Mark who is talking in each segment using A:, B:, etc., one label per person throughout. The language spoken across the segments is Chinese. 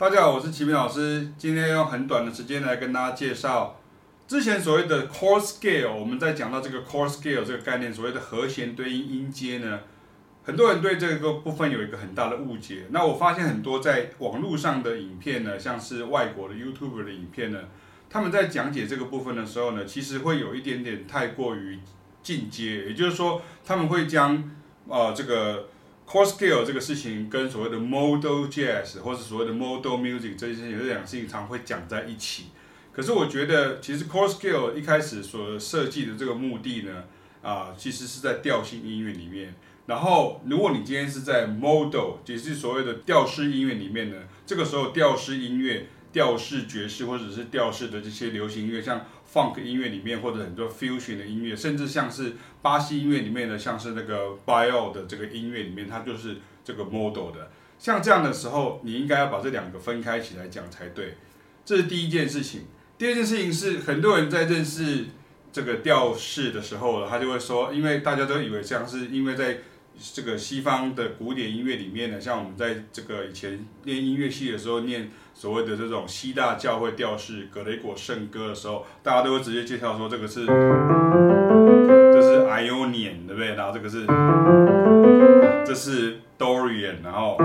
A: 大家好，我是齐明老师。今天用很短的时间来跟大家介绍之前所谓的 chord scale。我们在讲到这个 chord scale 这个概念，所谓的和弦对应音阶呢，很多人对这个部分有一个很大的误解。那我发现很多在网络上的影片呢，像是外国的 YouTube 的影片呢，他们在讲解这个部分的时候呢，其实会有一点点太过于进阶，也就是说，他们会将呃这个。Chord scale 这个事情跟所谓的 modal jazz 或是所谓的 modal music 这些有两个事情常会讲在一起。可是我觉得，其实 chord scale 一开始所设计的这个目的呢，啊，其实是在调性音乐里面。然后，如果你今天是在 modal，也是所谓的调式音乐里面呢，这个时候调式音乐、调式爵士或者是调式的这些流行音乐，像 funk 音乐里面或者很多 fusion 的音乐，甚至像是巴西音乐里面的，像是那个 bio 的这个音乐里面，它就是这个 modal 的。像这样的时候，你应该要把这两个分开起来讲才对。这是第一件事情。第二件事情是，很多人在认识这个调式的时候，他就会说，因为大家都以为像是因为在这个西方的古典音乐里面呢，像我们在这个以前念音乐系的时候念。所谓的这种西大教会调式格雷果圣歌的时候，大家都会直接介绍说这个是，这是 Ionian，对不对？然后这个是，这是 Dorian，然后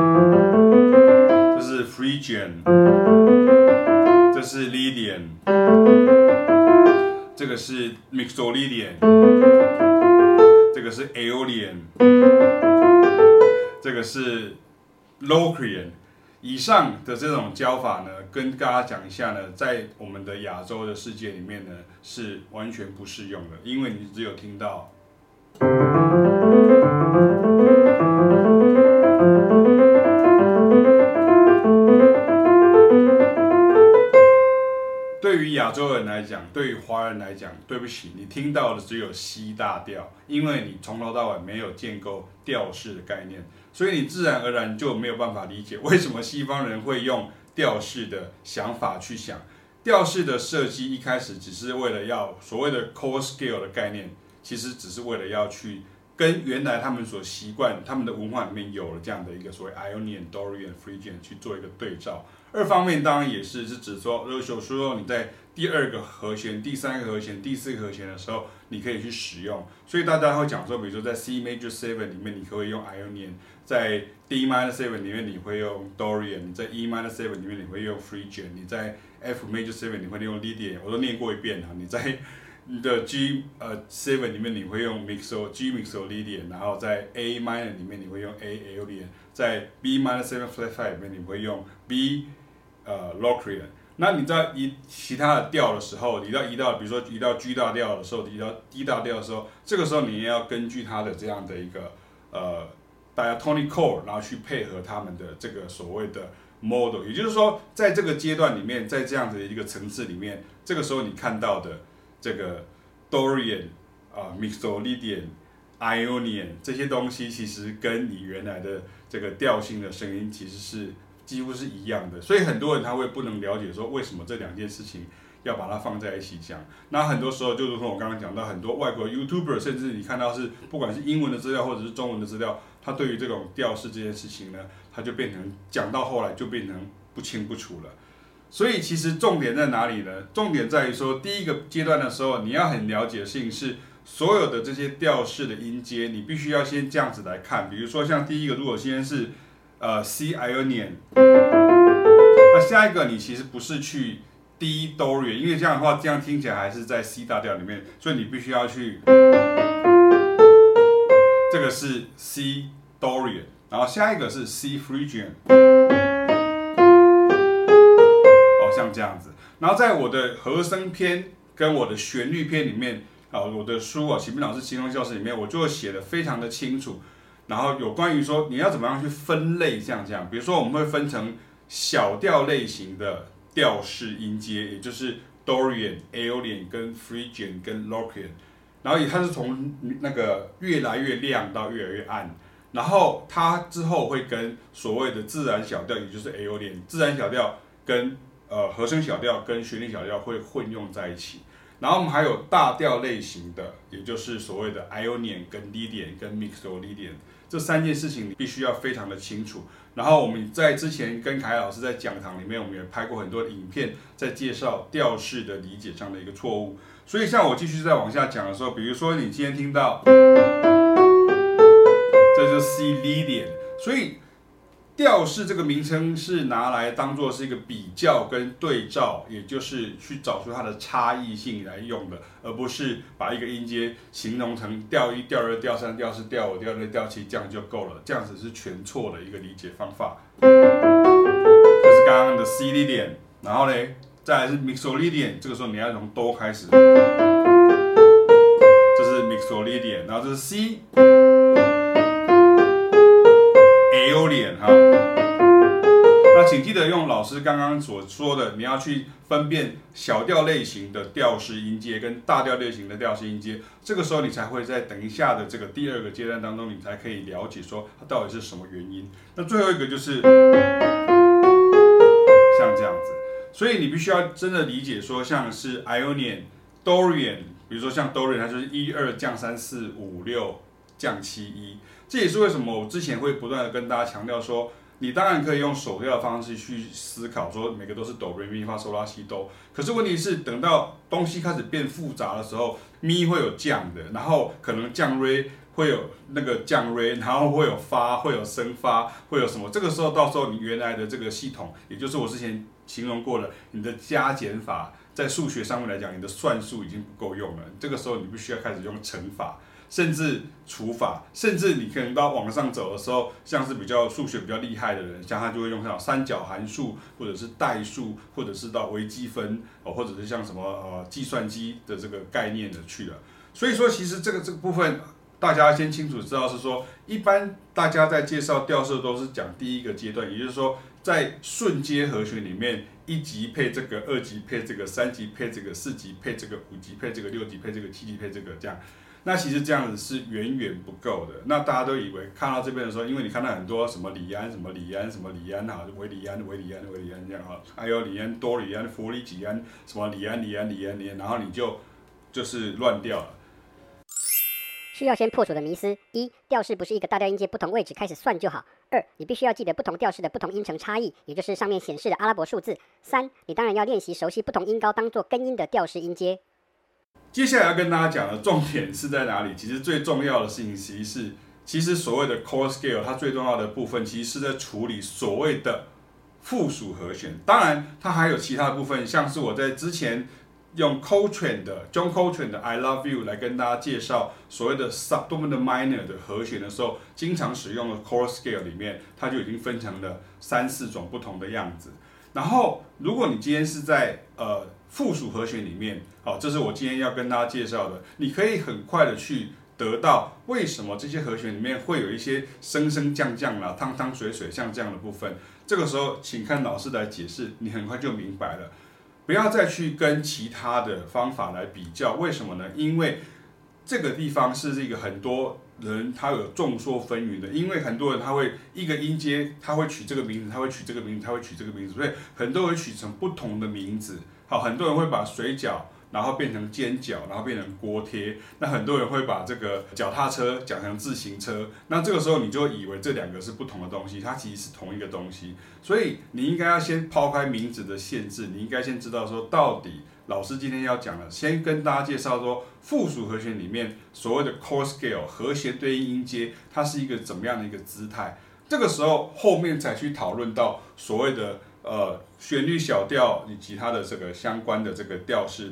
A: 这是 Phrygian，这是 Lydian，这个是 Mixolydian，这个是 Aeolian，这个是 Locrian。以上的这种教法呢，跟大家讲一下呢，在我们的亚洲的世界里面呢，是完全不适用的，因为你只有听到。对于亚洲人来讲，对于华人来讲，对不起，你听到的只有 C 大调，因为你从头到尾没有建构调式的概念。所以你自然而然就没有办法理解为什么西方人会用调式的想法去想。调式的设计一开始只是为了要所谓的 core scale 的概念，其实只是为了要去跟原来他们所习惯、他们的文化里面有了这样的一个所谓 Ionian、Dorian、Phrygian 去做一个对照。二方面当然也是是指说，如果说你在第二个和弦、第三个和弦、第四个和弦的时候，你可以去使用。所以大家会讲说，比如说在 C major seven 里面，你可以用 Ionian。在 D minor seven 里面你会用 Dorian，在 E minor seven 里面你会用 Phrygian，你在 F major seven 你会用 Lydian，我都念过一遍了。你在你的 G 呃 seven 里面你会用 Mixo G Mixo Lydian，然后在 A minor 里面你会用 A Aeolian，在 B minor seven flat five 里面你会用 B 呃 Locrian。那你在移其他的调的时候，移到移到比如说移到 G 大调的时候，移到 D 大调的时候，这个时候你也要根据它的这样的一个呃。diatonic chord，然后去配合他们的这个所谓的 model 也就是说，在这个阶段里面，在这样子的一个层次里面，这个时候你看到的这个 Dorian 啊、Mixolydian、Ionian 这些东西，其实跟你原来的这个调性的声音其实是几乎是一样的。所以很多人他会不能了解说，为什么这两件事情要把它放在一起讲。那很多时候就如同我刚刚讲到，很多外国 YouTuber，甚至你看到是不管是英文的资料或者是中文的资料。他对于这种调式这件事情呢，他就变成讲到后来就变成不清不楚了。所以其实重点在哪里呢？重点在于说，第一个阶段的时候，你要很了解的事情是，所有的这些调式的音阶，你必须要先这样子来看。比如说像第一个，如果先是呃 C Ionian，那下一个你其实不是去 D Dorian，因为这样的话，这样听起来还是在 C 大调里面，所以你必须要去。这个是 C Dorian，然后下一个是 C Phrygian，这样子。然后在我的和声篇跟我的旋律篇里面，啊，我的书啊，启明老师轻松教室里面，我就会写的非常的清楚。然后有关于说你要怎么样去分类，像这样，比如说我们会分成小调类型的调式音阶，也就是 Dorian、Aolian 跟 Phrygian 跟 Locrian。然后它是从那个越来越亮到越来越暗，然后它之后会跟所谓的自然小调，也就是 Aolian，自然小调跟呃和声小调跟旋律小调会混用在一起。然后我们还有大调类型的，也就是所谓的 Ionian 跟 Lydian 跟 Mixolydian。这三件事情你必须要非常的清楚。然后我们在之前跟凯老师在讲堂里面，我们也拍过很多影片，在介绍调式的理解上的一个错误。所以像我继续再往下讲的时候，比如说你今天听到，这就是 C Leading，所以。调式这个名称是拿来当做是一个比较跟对照，也就是去找出它的差异性来用的，而不是把一个音阶形容成调一、调二、调三、调四、调五、调六、调七，这样就够了。这样子是全错的一个理解方法。这是刚刚的 C 点然后呢，再来是 Mixolydian，这个时候你要从哆开始，这是 Mixolydian，然后这是 C。师刚刚所说的，你要去分辨小调类型的调式音阶跟大调类型的调式音阶，这个时候你才会在等一下的这个第二个阶段当中，你才可以了解说它到底是什么原因。那最后一个就是像这样子，所以你必须要真的理解说，像是 Ionian、Dorian，比如说像 Dorian，它就是一二降三四五六降七一。这也是为什么我之前会不断的跟大家强调说，你当然可以用手调的方式去思考，说每个都是哆来咪发嗦拉西哆。可是问题是，等到东西开始变复杂的时候，咪会有降的，然后可能降瑞会有那个降瑞，然后会有发，会有升发，会有什么？这个时候到时候你原来的这个系统，也就是我之前形容过了，你的加减法在数学上面来讲，你的算术已经不够用了。这个时候你必须要开始用乘法。甚至除法，甚至你可能到往上走的时候，像是比较数学比较厉害的人，像他就会用到三角函数，或者是代数，或者是到微积分，哦，或者是像什么呃计算机的这个概念的去了。所以说，其实这个这个部分大家先清楚知道是说，一般大家在介绍调色都是讲第一个阶段，也就是说在瞬间和弦里面，一级配这个，二级配这个，三级配这个，四级配这个，五级配这个，六级配这个，七级配这个，这样。那其实这样子是远远不够的。那大家都以为看到这边的时候，因为你看到很多什么里安、什么里安、什么里安哈，韦礼安、韦礼安、韦礼安这样哈，还有里安、多里安、弗里吉安，什么里安、里安、里安、里安，然后你就就是乱掉了。
B: 需要先破除的迷思：一、调式不是一个大调音阶不同位置开始算就好；二、你必须要记得不同调式的不同音程差异，也就是上面显示的阿拉伯数字；三、你当然要练习熟悉不同音高当做根音的调式音阶。
A: 接下来要跟大家讲的重点是在哪里？其实最重要的事情，其实是其实所谓的 core scale，它最重要的部分，其实是在处理所谓的附属和弦。当然，它还有其他部分，像是我在之前用 Coltrane 的 John Coltrane 的 I Love You 来跟大家介绍所谓的 subdominant minor 的和弦的时候，经常使用的 core scale 里面，它就已经分成了三四种不同的样子。然后，如果你今天是在呃。附属和弦里面，好，这是我今天要跟大家介绍的。你可以很快的去得到为什么这些和弦里面会有一些升升降降啦、汤汤水水像这样的部分。这个时候，请看老师来解释，你很快就明白了。不要再去跟其他的方法来比较，为什么呢？因为这个地方是这个很多人他有众说纷纭的，因为很多人他会一个音阶他会取这个名字，他会取这个名字，他会取这个名字，所以很多人取成不同的名字。好，很多人会把水饺，然后变成煎饺，然后变成锅贴。那很多人会把这个脚踏车讲成自行车。那这个时候你就以为这两个是不同的东西，它其实是同一个东西。所以你应该要先抛开名字的限制，你应该先知道说到底老师今天要讲的，先跟大家介绍说附属和弦里面所谓的 chord scale 和弦对应音阶，它是一个怎么样的一个姿态。这个时候后面才去讨论到所谓的。呃，旋律小调以及它的这个相关的这个调式，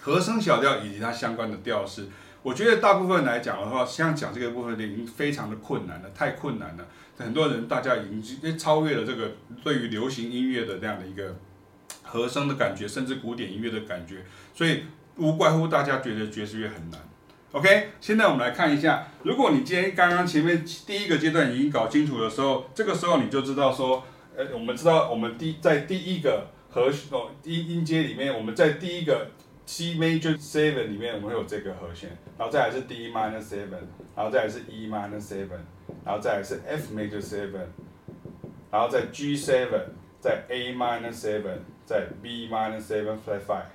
A: 和声小调以及它相关的调式，我觉得大部分来讲的话，像讲这个部分已经非常的困难了，太困难了。很多人大家已经超越了这个对于流行音乐的这样的一个和声的感觉，甚至古典音乐的感觉，所以无怪乎大家觉得爵士乐很难。OK，现在我们来看一下，如果你今天刚刚前面第一个阶段已经搞清楚的时候，这个时候你就知道说。呃，我们知道，我们第在第一个和哦，第一音阶里面，我们在第一个 C major seven 里面，我们有这个和弦，然后再来是 D minor seven，然后再来是 E minor seven，然后再来是 F major seven，然后在 G seven，在 A minor seven，在 B minus seven flat five，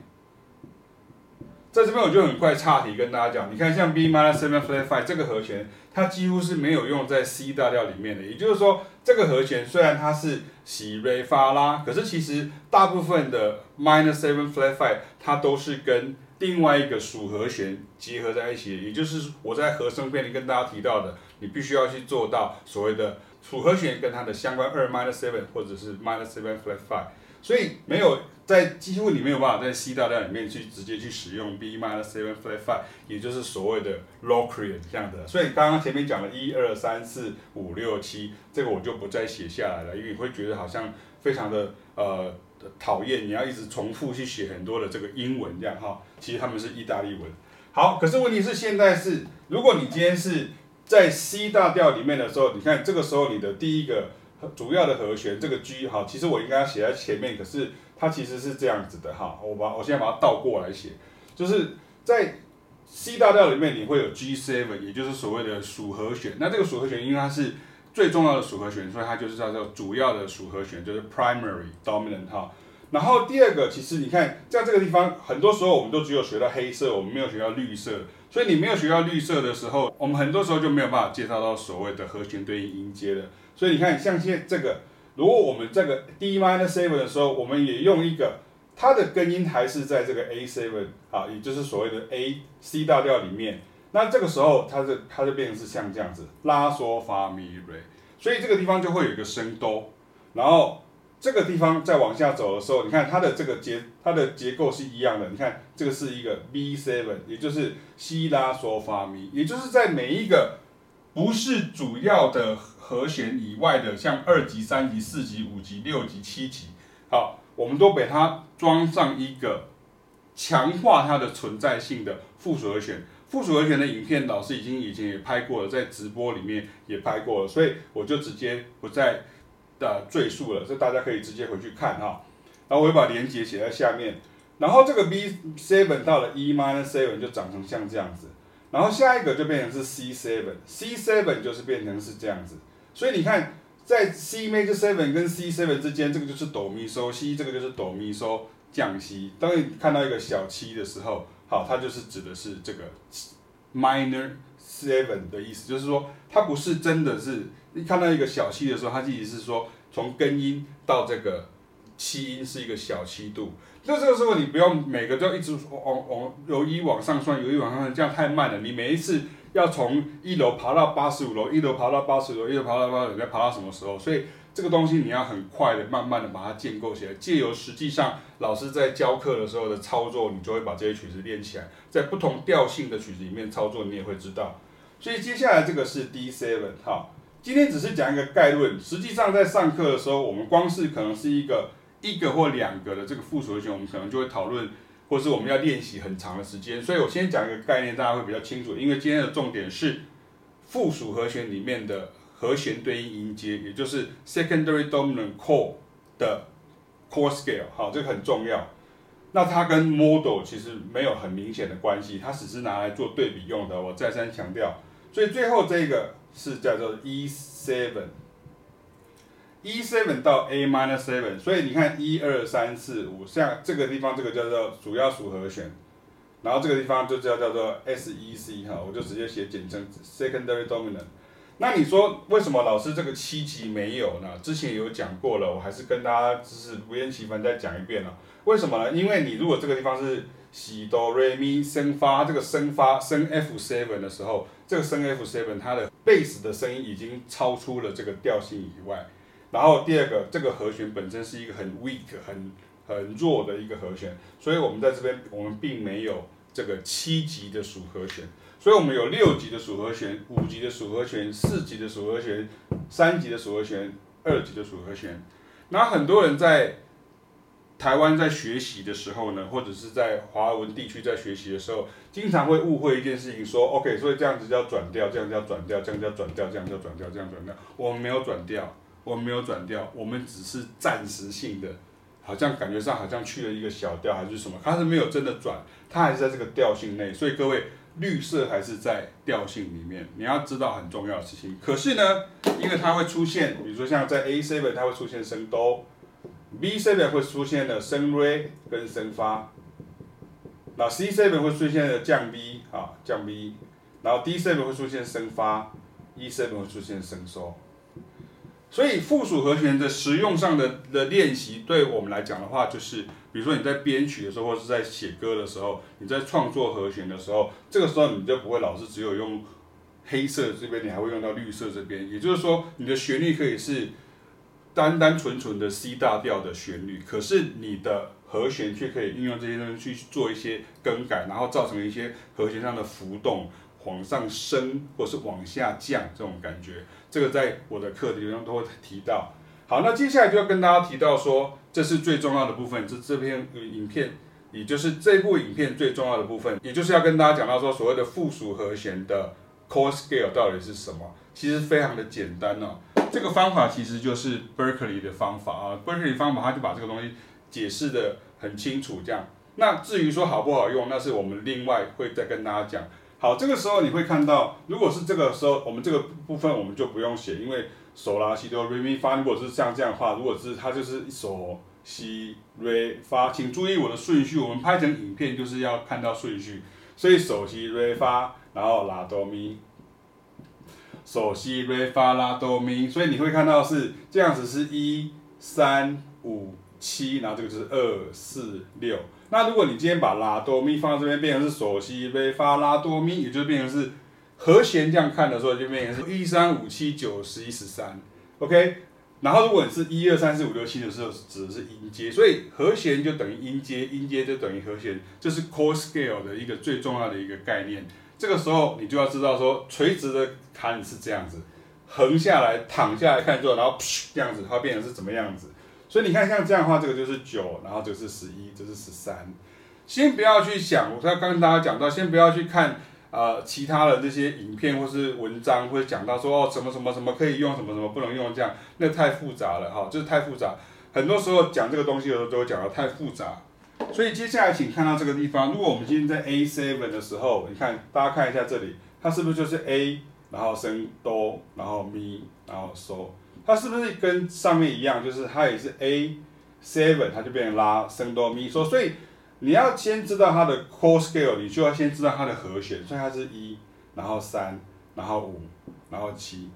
A: 在这边我就很快岔题跟大家讲，你看像 B minus seven flat five 这个和弦，它几乎是没有用在 C 大调里面的。也就是说，这个和弦虽然它是西瑞发拉，可是其实大部分的 minus seven flat five 它都是跟另外一个属和弦结合在一起的。也就是我在和声篇里跟大家提到的，你必须要去做到所谓的属和弦跟它的相关二 minus seven 或者是 minus seven flat five。所以没有在几乎你没有办法在 C 大调里面去直接去使用 B minor seven flat five，也就是所谓的 Locrian 这样的。所以刚刚前面讲了一二三四五六七，这个我就不再写下来了，因为你会觉得好像非常的呃讨厌，你要一直重复去写很多的这个英文这样哈。其实他们是意大利文。好，可是问题是现在是，如果你今天是在 C 大调里面的时候，你看这个时候你的第一个。主要的和弦这个 G 哈，其实我应该写在前面，可是它其实是这样子的哈。我把我现在把它倒过来写，就是在 C 大调里面你会有 G7，也就是所谓的属和弦。那这个属和弦因为它是最重要的属和弦，所以它就是叫做主要的属和弦，就是 primary dominant 哈。然后第二个，其实你看在这个地方，很多时候我们都只有学到黑色，我们没有学到绿色，所以你没有学到绿色的时候，我们很多时候就没有办法介绍到所谓的和弦对应音阶了。所以你看，像现在这个，如果我们这个 D minor seven 的时候，我们也用一个，它的根音还是在这个 A seven 啊，也就是所谓的 A C 大调里面。那这个时候，它就它就变成是像这样子，拉嗦发咪瑞。所以这个地方就会有一个升哆，然后这个地方再往下走的时候，你看它的这个结，它的结构是一样的。你看这个是一个 B seven，也就是西拉嗦发咪，也就是在每一个不是主要的。和弦以外的，像二级、三级、四级、五级、六级、七级，好，我们都给它装上一个强化它的存在性的附属和弦。附属和弦的影片，老师已经以前也拍过了，在直播里面也拍过了，所以我就直接不再的赘述了，这大家可以直接回去看哈。然后我会把连接写在下面，然后这个 B seven 到了 E minor seven 就长成像这样子，然后下一个就变成是 C seven，C seven 就是变成是这样子。所以你看，在 C major seven 跟 C seven 之间，这个就是哆咪嗦西，这个就是哆咪嗦降西。当你看到一个小七的时候，好，它就是指的是这个 minor seven 的意思，就是说它不是真的是，你看到一个小七的时候，它意思是说从根音到这个七音是一个小七度。那这个时候你不用每个都要一直往往往由一往上算，由一往上算，这样太慢了。你每一次。要从一楼爬到八十五楼，一楼爬到八十楼，一楼爬到八十楼，再爬到什么时候？所以这个东西你要很快的、慢慢的把它建构起来。借由实际上老师在教课的时候的操作，你就会把这些曲子练起来。在不同调性的曲子里面操作，你也会知道。所以接下来这个是 D seven 哈，今天只是讲一个概论。实际上在上课的时候，我们光是可能是一个一个或两个的这个附属和弦，我们可能就会讨论。或是我们要练习很长的时间，所以我先讲一个概念，大家会比较清楚。因为今天的重点是附属和弦里面的和弦对应音阶，也就是 secondary dominant chord 的 chord scale，好，这个很重要。那它跟 model 其实没有很明显的关系，它只是拿来做对比用的。我再三强调，所以最后这个是叫做 E7。E seven 到 A minor seven，所以你看一二三四五，像这个地方这个叫做主要属和弦，然后这个地方就叫叫做 S E C 哈，我就直接写简称 secondary dominant。那你说为什么老师这个七级没有呢？之前有讲过了，我还是跟大家就是不厌其烦再讲一遍了。为什么呢？因为你如果这个地方是西哆瑞咪升发，这个升发升 F seven 的时候，这个升 F seven 它的贝斯的声音已经超出了这个调性以外。然后第二个，这个和弦本身是一个很 weak、很很弱的一个和弦，所以我们在这边我们并没有这个七级的属和弦，所以我们有六级的属和弦、五级的属和弦、四级的属和弦、三级的属和弦、二级的属和弦。那很多人在台湾在学习的时候呢，或者是在华文地区在学习的时候，经常会误会一件事情，说 OK，所以这样子叫转调，这样叫转调，这样叫转调，这样叫转调，这样转调，我们没有转调。我们没有转调，我们只是暂时性的，好像感觉上好像去了一个小调还是什么，它是没有真的转，它还是在这个调性内。所以各位，绿色还是在调性里面，你要知道很重要的事情。可是呢，因为它会出现，比如说像在 A seven 它会出现升哆，B seven 会出现的升瑞跟升发，那 C seven 会出现的降 B 啊降 B，然后 D seven 会出现升发，E seven 会出现升收。所以附属和弦的实用上的的练习，对我们来讲的话，就是比如说你在编曲的时候，或是在写歌的时候，你在创作和弦的时候，这个时候你就不会老是只有用黑色这边，你还会用到绿色这边。也就是说，你的旋律可以是单单纯纯的 C 大调的旋律，可是你的和弦却可以运用这些东西去做一些更改，然后造成一些和弦上的浮动。往上升或是往下降这种感觉，这个在我的课里面都会提到。好，那接下来就要跟大家提到说，这是最重要的部分，这这篇影片，也就是这部影片最重要的部分，也就是要跟大家讲到说，所谓的附属和弦的 chord scale 到底是什么？其实非常的简单哦。这个方法其实就是 Berkeley 的方法啊，Berkeley 方法他就把这个东西解释得很清楚，这样。那至于说好不好用，那是我们另外会再跟大家讲。好，这个时候你会看到，如果是这个时候，我们这个部分我们就不用写，因为手拉西哆瑞咪发，如果是像这样的话，如果是它就是手西瑞发，请注意我的顺序，我们拍成影片就是要看到顺序，所以手西瑞发，然后拉哆咪，手西瑞发拉哆咪，所以你会看到是这样子，是一三五七，然后这个就是二四六。那如果你今天把拉哆咪放在这边，变成是索西瑞发拉哆咪，也就变成是和弦这样看的时候，就变成是一三五七九十一十三，OK。然后如果你是一二三四五六七的时候，指的是音阶，所以和弦就等于音阶，音阶就等于和弦，这是 chord scale 的一个最重要的一个概念。这个时候你就要知道说，垂直的看是这样子，横下来躺下来看之后，然后这样子，它变成是怎么样子？所以你看，像这样的话，这个就是九，然后这个是十一，这是十三。先不要去想，我刚刚跟大家讲到，先不要去看呃其他的这些影片或是文章，或者讲到说哦什么什么什么可以用，什么什么不能用，这样那太复杂了哈，就是太复杂。很多时候讲这个东西的时候，都会讲到太复杂。所以接下来请看到这个地方，如果我们今天在 A7 的时候，你看大家看一下这里，它是不是就是 A，然后升哆，然后咪，然后嗦。它是不是跟上面一样，就是它也是 A seven，它就变成拉升哆咪嗦，所以你要先知道它的 chord scale，你就要先知道它的和弦，所以它是一，然后三，然后五，然后七，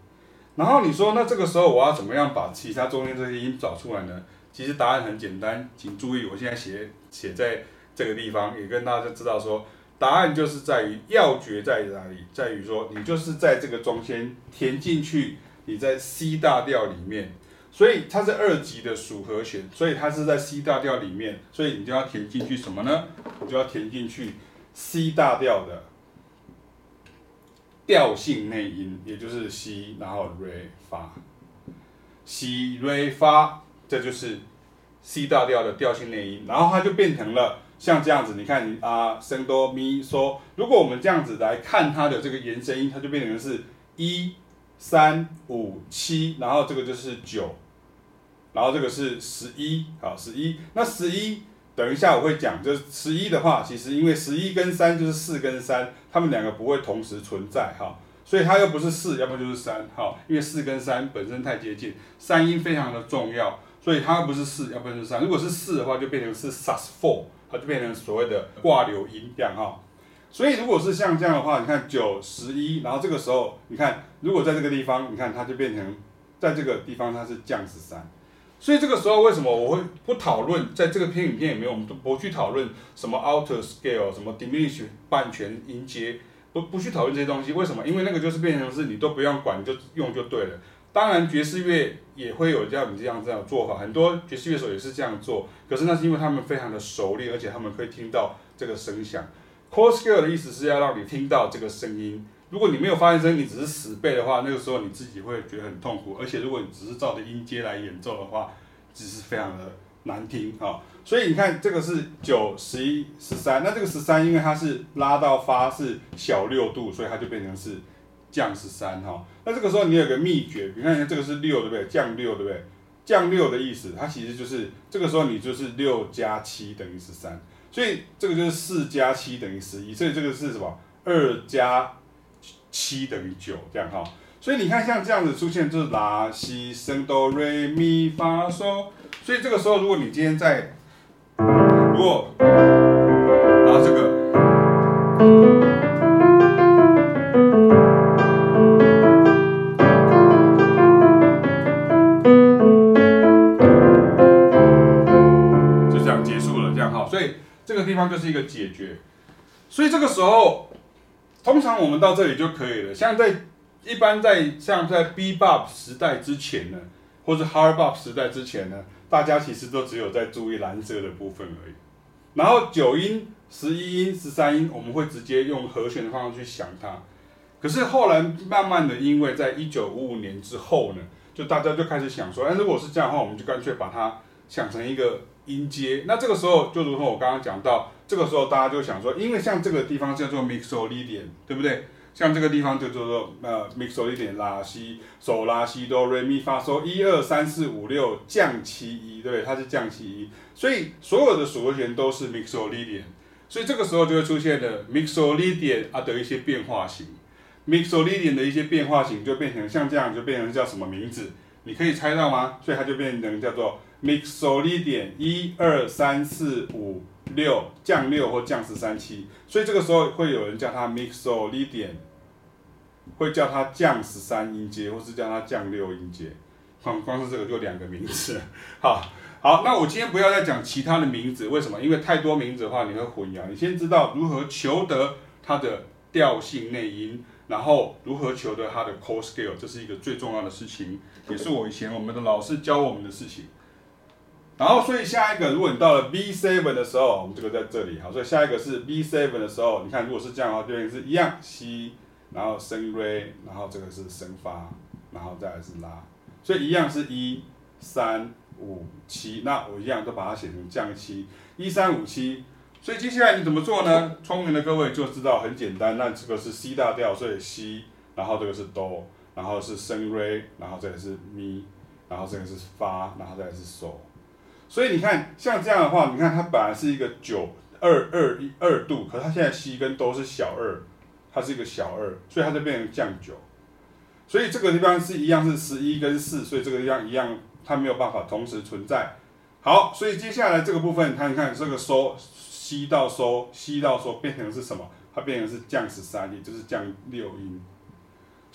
A: 然后你说那这个时候我要怎么样把其他中间这些音找出来呢？其实答案很简单，请注意我现在写写在这个地方，也跟大家知道说，答案就是在于要诀在于哪里，在于说你就是在这个中间填进去。你在 C 大调里面，所以它是二级的属和弦，所以它是在 C 大调里面，所以你就要填进去什么呢？你就要填进去 C 大调的调性内音，也就是 C，然后 Re 发，C Re 发，这就是 C 大调的调性内音，然后它就变成了像这样子。你看你啊，升哆咪嗦，如果我们这样子来看它的这个延伸音，它就变成是一。三五七，然后这个就是九，然后这个是十一，好，十一。那十一，等一下我会讲，就是十一的话，其实因为十一跟三就是四跟三，它们两个不会同时存在，哈，所以它又不是四，要不就是三，好，因为四跟三本身太接近，三音非常的重要，所以它又不是四，要不就是三。如果是四的话，就变成是 sus for 它就变成所谓的挂留音这样，哈。所以如果是像这样的话，你看九十一，然后这个时候你看，如果在这个地方，你看它就变成，在这个地方它是降十三。所以这个时候为什么我会不讨论，在这个片影片里面，我们都不去讨论什么 outer scale，什么 diminish 半全音阶，不不去讨论这些东西。为什么？因为那个就是变成是你都不用管，你就用就对了。当然爵士乐也会有这样这样这样做法，很多爵士乐手也是这样做。可是那是因为他们非常的熟练，而且他们可以听到这个声响。Chord scale 的意思是要让你听到这个声音。如果你没有发现声音，你只是死背的话，那个时候你自己会觉得很痛苦。而且如果你只是照着音阶来演奏的话，只是非常的难听啊。所以你看，这个是九、十一、十三。那这个十三，因为它是拉到发是小六度，所以它就变成是降十三哈。那这个时候你有个秘诀，你看这个是六对不对？降六对不对？降六的意思，它其实就是这个时候你就是六加七等于十三。所以这个就是四加七等于十一，所以这个是什么？二加七等于九，这样哈。所以你看像这样子出现，就是拉西升哆瑞咪发嗦。所以这个时候，如果你今天在，如果，拿这个。地方就是一个解决。所以这个时候，通常我们到这里就可以了。像在一般在像在 b b o p 时代之前呢，或者 Hard Bop 时代之前呢，大家其实都只有在注意蓝色的部分而已。然后九音、十一音、十三音，我们会直接用和弦的方式去想它。可是后来慢慢的，因为在一九五五年之后呢，就大家就开始想说，哎，如果是这样的话，我们就干脆把它想成一个音阶。那这个时候，就如同我刚刚讲到，这个时候大家就想说，因为像这个地方叫做 mixolydian，对不对？像这个地方就叫做呃 mixolydian 拉西嗦拉西哆瑞咪发嗦一二三四五六降七一，对？它是降七一，所以所有的和弦都是 mixolydian，所以这个时候就会出现了 mixolydian 啊的一些变化型。Mixolydian 的一些变化型就变成像这样，就变成叫什么名字？你可以猜到吗？所以它就变成叫做 Mixolydian 一二三四五六降六或降十三七，所以这个时候会有人叫它 Mixolydian，会叫它降十三音阶，或是叫它降六音阶。光光是这个就两个名字。好，好，那我今天不要再讲其他的名字，为什么？因为太多名字的话你会混淆。你先知道如何求得它的调性内音。然后如何求得它的 chord scale，这是一个最重要的事情，也是我以前我们的老师教我们的事情。然后，所以下一个，如果你到了 B7 的时候，我们这个在这里，好，所以下一个是 B7 的时候，你看，如果是这样的话，对应是一样，C，然后升 r 然后这个是升发，然后再来是拉，所以一样是一三五七，那我一样都把它写成降七，一三五七。所以接下来你怎么做呢？聪明的各位就知道很简单，那这个是 C 大调，所以 C，然后这个是哆，然后是升 r 然后这个是咪，然后这个是发，然后再来是嗦。所以你看像这样的话，你看它本来是一个九二二一二度，可是它现在 C 跟哆是小二，它是一个小二，所以它就变成降九。所以这个地方是一样是十一跟四，所以这个地方一样，它没有办法同时存在。好，所以接下来这个部分，它你看这个嗦。西到收，西到收，变成是什么？它变成是降十三，也就是降六音。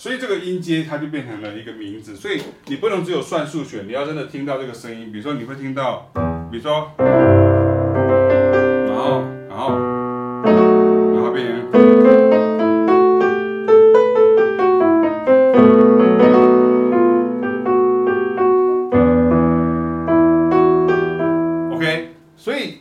A: 所以这个音阶它就变成了一个名字。所以你不能只有算数学，你要真的听到这个声音。比如说你会听到，比如说，然后，然后，然后变成 ok 所以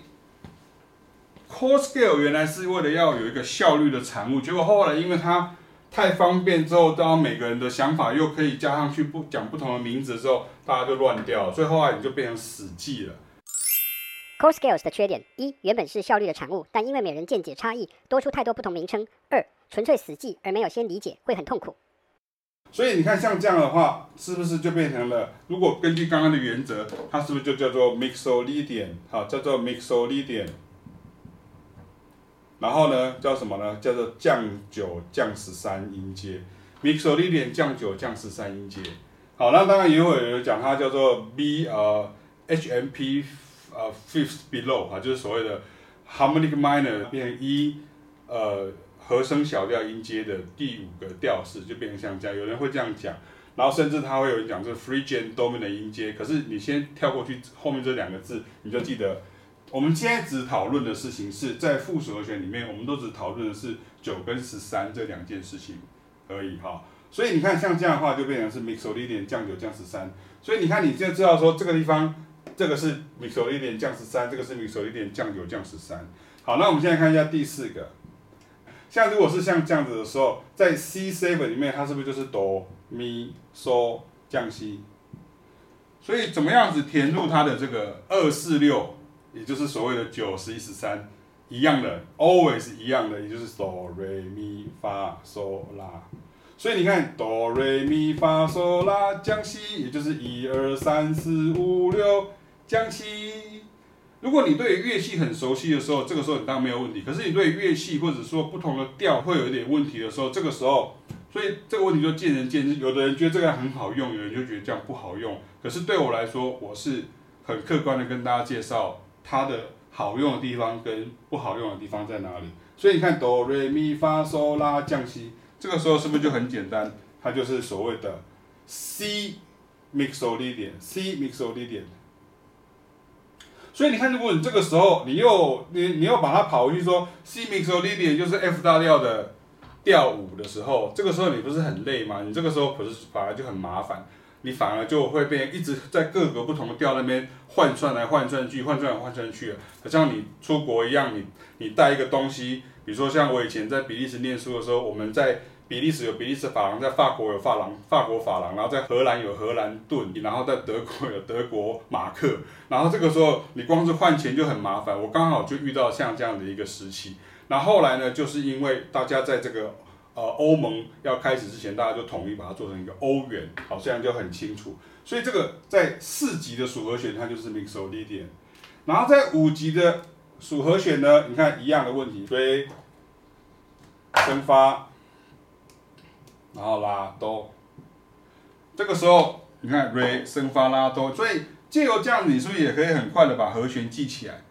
A: cosco。原来是为了要有一个效率的产物，结果后来因为它太方便之后，当每个人的想法又可以加上去不讲不同的名字之后，大家就乱掉了，所以后来你就变成死记了。
B: Chord scales 的缺点：一、原本是效率的产物，但因为每人见解差异，多出太多不同名称；二、纯粹死记而没有先理解，会很痛苦。
A: 所以你看，像这样的话，是不是就变成了？如果根据刚刚的原则，它是不是就叫做 Mixolydian？好，叫做 Mixolydian。然后呢，叫什么呢？叫做降九降十三音阶，Mixolydian 降九降十三音阶。好，那当然也会有人讲它叫做 B 呃 HMP 呃 fifth below 啊，就是所谓的 harmonic minor 变成 E 呃和声小调音阶的第五个调式，就变成像这样。有人会这样讲，然后甚至他会有人讲是 Phrygian dominant 音阶。可是你先跳过去后面这两个字，你就记得。我们现在只讨论的事情是在附属和弦里面，我们都只讨论的是九跟十三这两件事情而已哈。所以你看，像这样的话就变成是 Mixolydian 降九降十三。所以你看，你现在知道说这个地方这个是 Mixolydian 降十三，这个是 Mixolydian 降九降十三。好，那我们现在看一下第四个。像如果是像这样子的时候，在 C seven 里面，它是不是就是哆咪嗦降西？所以怎么样子填入它的这个二四六？也就是所谓的九十一十三一样的，always 一样的，也就是哆瑞咪发嗦拉。所以你看哆瑞咪发嗦拉降西，也就是一二三四五六降西。如果你对乐器很熟悉的时候，这个时候你当然没有问题。可是你对乐器或者说不同的调会有一点问题的时候，这个时候，所以这个问题就见仁见智。有的人觉得这个很好用，有人就觉得这样不好用。可是对我来说，我是很客观的跟大家介绍。它的好用的地方跟不好用的地方在哪里？所以你看哆瑞咪发嗦拉降西，这个时候是不是就很简单？它就是所谓的 C mixolydian，C mixolydian。所以你看，如果你这个时候你又你你又把它跑回去说 C mixolydian 就是 F 大调的调五的时候，这个时候你不是很累吗？你这个时候不是反而就很麻烦，你反而就会变一直在各个不同的调那边换算来换算去，换算来换算去，好像你出国一样，你你带一个东西，比如说像我以前在比利时念书的时候，我们在。比利时有比利时法郎，在法国有法郎，法国法郎，然后在荷兰有荷兰盾，然后在德国有德国马克，然后这个时候你光是换钱就很麻烦。我刚好就遇到像这样的一个时期，那后来呢，就是因为大家在这个呃欧盟要开始之前，大家就统一把它做成一个欧元，好，这样就很清楚。所以这个在四级的属和弦它就是 mixolydian，然后在五级的属和弦呢，你看一样的问题，所以升发。然后拉哆，这个时候你看 Re，升发拉哆，所以借由这样子，你是不是也可以很快的把和弦记起来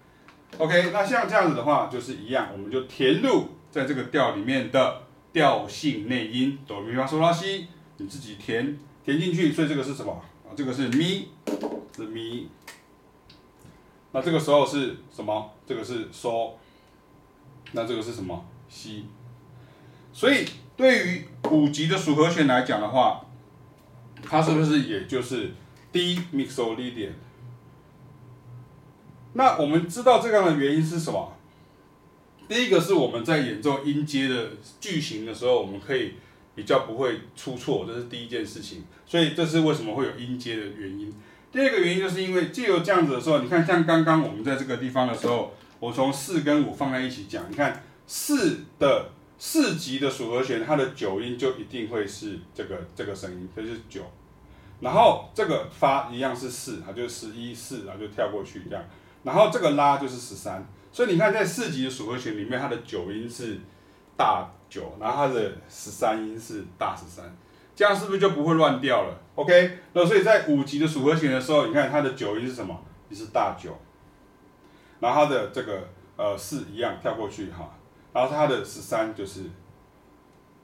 A: ？OK，那像这样子的话，就是一样，我们就填入在这个调里面的调性内音哆咪发嗦拉西，你自己填填进去。所以这个是什么？啊，这个是咪，是咪。那这个时候是什么？这个是嗦。那这个是什么？西。所以。对于五级的属和弦来讲的话，它是不是也就是 D mixolydian？那我们知道这样的原因是什么？第一个是我们在演奏音阶的句型的时候，我们可以比较不会出错，这是第一件事情。所以这是为什么会有音阶的原因。第二个原因就是因为借由这样子的时候，你看像刚刚我们在这个地方的时候，我从四跟五放在一起讲，你看四的。四级的属和弦，它的九音就一定会是这个这个声音，就是九。然后这个发一样是四，它就十一四，然后就跳过去这样。然后这个拉就是十三，所以你看在四级的属和弦里面，它的九音是大九，然后它的十三音是大十三，这样是不是就不会乱掉了？OK，那所以在五级的属和弦的时候，你看它的九音是什么？也是大九，然后它的这个呃四一样跳过去哈。然后它的十三就是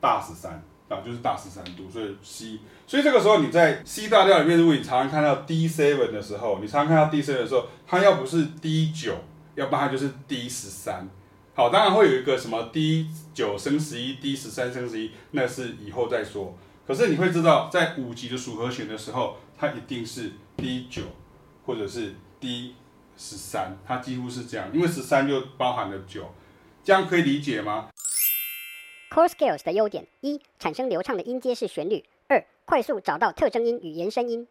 A: 大十三啊，就是大十三度，所以 C，所以这个时候你在 C 大调里面，如果你常常看到 D seven 的时候，你常常看到 D seven 的时候，它要不是 D 九，要不然它就是 D 十三。好，当然会有一个什么 D 九升十一，D 十三升十一，那是以后再说。可是你会知道，在五级的属和弦的时候，它一定是 D 九或者是 D 十三，它几乎是这样，因为十三就包含了九。这样可以理解吗
B: Core scales 的优点：一、产生流畅的音阶式旋律；二、快速找到特征音与延伸音。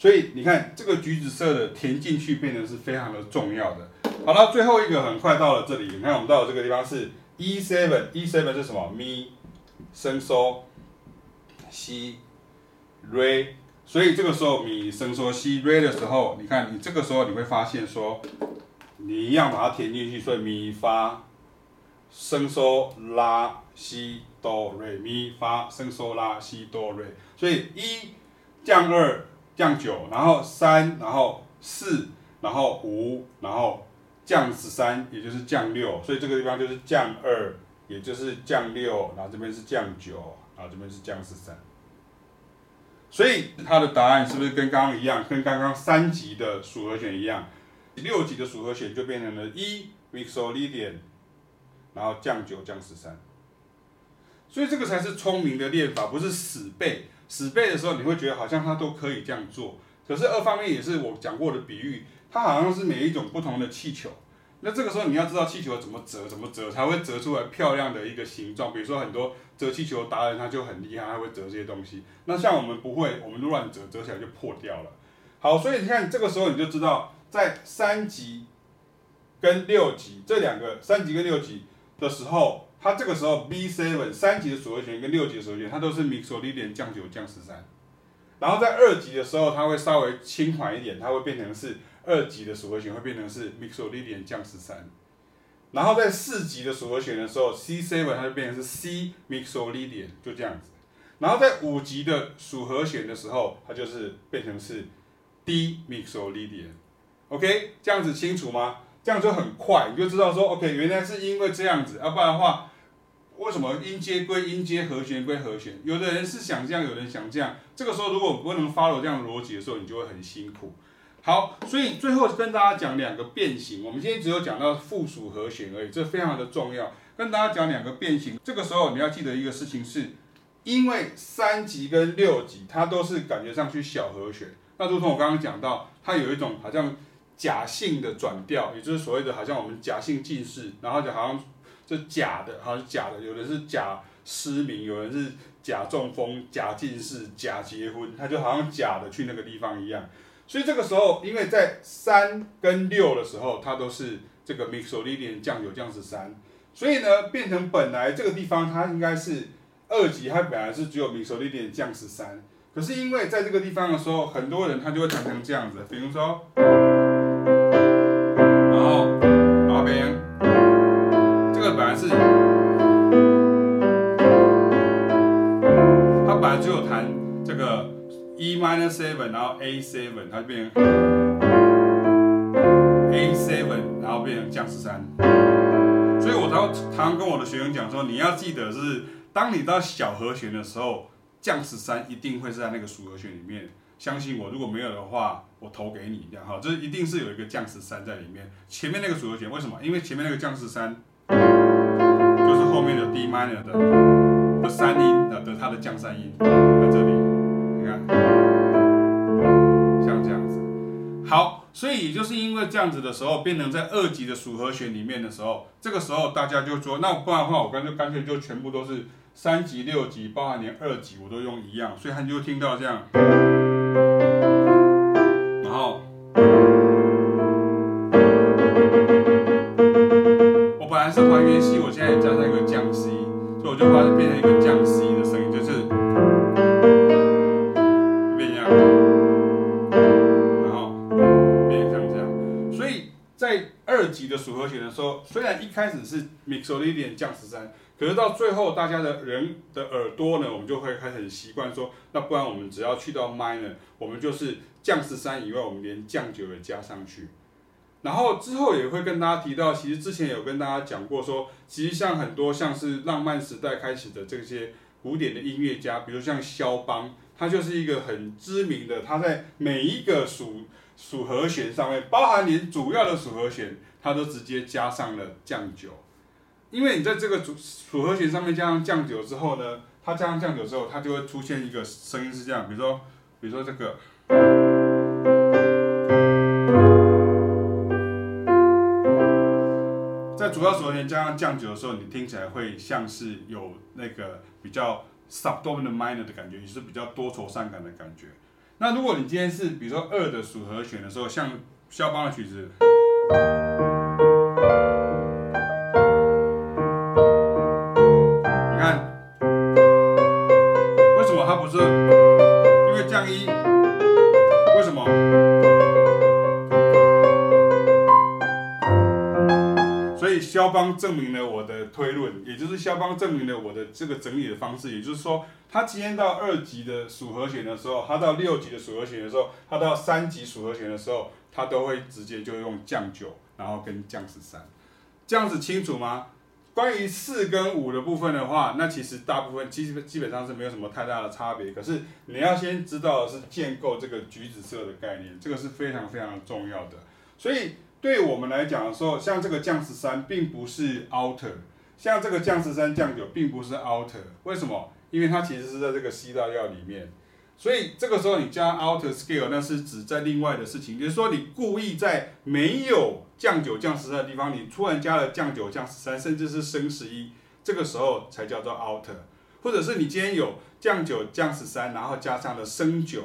A: 所以你看，这个橘子色的填进去变得是非常的重要的。好了，最后一个很快到了这里。你看，我们到了这个地方是 E seven，E seven 是什么？咪升嗦西瑞。所以这个时候咪升嗦西瑞的时候，你看你这个时候你会发现说，你一样把它填进去，所以咪发。升嗦拉西哆瑞咪发升嗦拉西哆瑞，所以一降二降九，然后三，然后四，然后五，然后降十三，也就是降六，所以这个地方就是降二，也就是降六，然后这边是降九，然后这边是降十三。所以它的答案是不是跟刚刚一样，跟刚刚三级的属和弦一样？六级的属和弦就变成了一 mixolydian 然后降九降十三，所以这个才是聪明的练法，不是死背。死背的时候，你会觉得好像它都可以这样做。可是二方面也是我讲过的比喻，它好像是每一种不同的气球。那这个时候你要知道气球怎么折，怎么折才会折出来漂亮的一个形状。比如说很多折气球达人他就很厉害，他会折这些东西。那像我们不会，我们乱折，折起来就破掉了。好，所以你看这个时候你就知道，在三级跟六级这两个三级跟六级。的时候，它这个时候 B seven 三级的属和弦跟六级的属和弦，它都是 Mixoly 0降九降十三。然后在二级的时候，它会稍微轻缓一点，它会变成是二级的属和弦会变成是 mixolydian 降十三。然后在四级的属和弦的时候，C seven 它就变成是 C mixolydian 就这样子。然后在五级的属和弦的时候，它就是变成是 D mixolydian。OK，这样子清楚吗？这样就很快，你就知道说，OK，原来是因为这样子，要、不然的话，为什么音阶归音阶，和弦归和弦？有的人是想这样，有人想这样。这个时候如果不能 follow 这样的逻辑的时候，你就会很辛苦。好，所以最后跟大家讲两个变形。我们今天只有讲到附属和弦而已，这非常的重要。跟大家讲两个变形，这个时候你要记得一个事情是，因为三级跟六级它都是感觉上去小和弦。那如同我刚刚讲到，它有一种好像假性的转调，也就是所谓的好像我们假性近视，然后就好像是假的，好像假的，有的是假失明，有人是假中风、假近视、假结婚，它就好像假的去那个地方一样。所以这个时候，因为在三跟六的时候，它都是这个 mixolydian 降九降十三，所以呢，变成本来这个地方它应该是二级，它本来是只有 mixolydian 降十三。可是因为在这个地方的时候，很多人他就会弹成这样子，比如说，E minor seven，然后 A seven，它就变成 A seven，然后变成降十三。所以我常常跟我的学生讲说，你要记得是，当你到小和弦的时候。降十三一定会是在那个属和弦里面，相信我，如果没有的话，我投给你这样哈，这一定是有一个降十三在里面。前面那个属和弦为什么？因为前面那个降十三就是后面的 D minor 的的三音的它的降三音在这里，所以也就是因为这样子的时候，变成在二级的属和弦里面的时候，这个时候大家就说，那不然的话，我干脆干脆就全部都是。三级、六级，包含连二级，我都用一样，所以他就听到这样。然后，我本来是还原 C，我现在也加上一个降 C，所以我就发现变成一个降 C 一开始是 mixolydian 降十三。可是到最后，大家的人的耳朵呢，我们就会开始习惯说，那不然我们只要去到 minor，我们就是降十三以外，我们连降九也加上去。然后之后也会跟大家提到，其实之前有跟大家讲过说，其实像很多像是浪漫时代开始的这些古典的音乐家，比如像肖邦，他就是一个很知名的，他在每一个属属和弦上面，包含连主要的属和弦，他都直接加上了降九。因为你在这个主属和弦上面加上降九之后呢，它加上降九之后，它就会出现一个声音是这样，比如说，比如说这个，在主要属和弦加上降九的时候，你听起来会像是有那个比较 subdominant minor 的感觉，也是比较多愁善感的感觉。那如果你今天是比如说二的属和弦的时候，像肖邦的曲子。肖邦证明了我的推论，也就是肖邦证明了我的这个整理的方式，也就是说，他今天到二级的属和弦的时候，他到六级的属和弦的时候，他到三级属和弦的时候，他都会直接就用降九，然后跟降十三，这样子清楚吗？关于四跟五的部分的话，那其实大部分基基本上是没有什么太大的差别，可是你要先知道的是建构这个橘子色的概念，这个是非常非常重要的，所以。对我们来讲的时候，像这个降十三并不是 alter，像这个降十三降九并不是 alter，为什么？因为它其实是在这个 C 大调里面，所以这个时候你加 alter scale，那是指在另外的事情，就是说你故意在没有降九降十三的地方，你突然加了降九降十三，甚至是升十一，这个时候才叫做 alter，或者是你今天有降九降十三，然后加上了升九。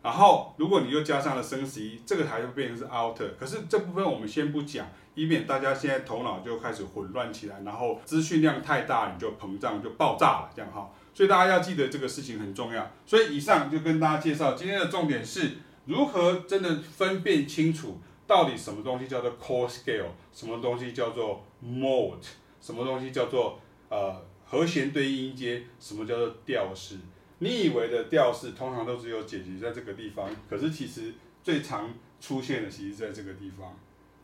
A: 然后，如果你又加上了升十一，这个才会变成是 alter。可是这部分我们先不讲，以免大家现在头脑就开始混乱起来，然后资讯量太大，你就膨胀就爆炸了，这样哈。所以大家要记得这个事情很重要。所以以上就跟大家介绍今天的重点是如何真的分辨清楚到底什么东西叫做 chord scale，什么东西叫做 mode，什么东西叫做呃和弦对应音阶，什么叫做调式。你以为的调式通常都只有解决在这个地方，可是其实最常出现的其实在这个地方，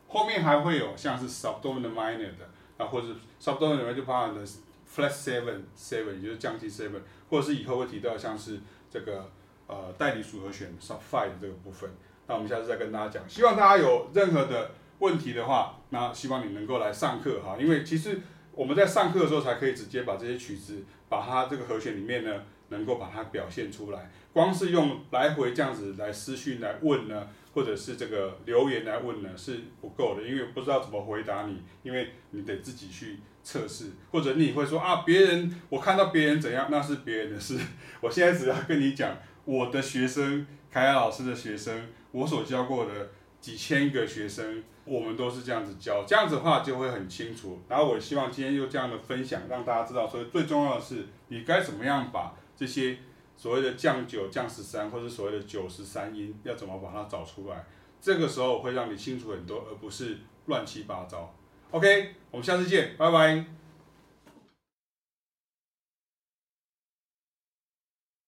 A: 后面还会有像是 subdominant minor 的啊，或者 subdominant minor 就包含的 flat seven seven，也就是降七 seven，或者是以后会提到像是这个呃代理组合弦 sub five 的这个部分。那我们下次再跟大家讲。希望大家有任何的问题的话，那希望你能够来上课哈，因为其实我们在上课的时候才可以直接把这些曲子，把它这个和弦里面呢，能够把它表现出来。光是用来回这样子来私讯来问呢，或者是这个留言来问呢，是不够的，因为不知道怎么回答你，因为你得自己去测试，或者你会说啊，别人我看到别人怎样，那是别人的事。我现在只要跟你讲，我的学生凯雅老师的学生，我所教过的几千个学生，我们都是这样子教，这样子的话就会很清楚。然后我希望今天用这样的分享，让大家知道，所以最重要的是，你该怎么样把这些所谓的降九、降十三，或者所谓的九十三音，要怎么把它找出来，这个时候会让你清楚很多，而不是乱七八糟。OK，我们下次见，拜拜。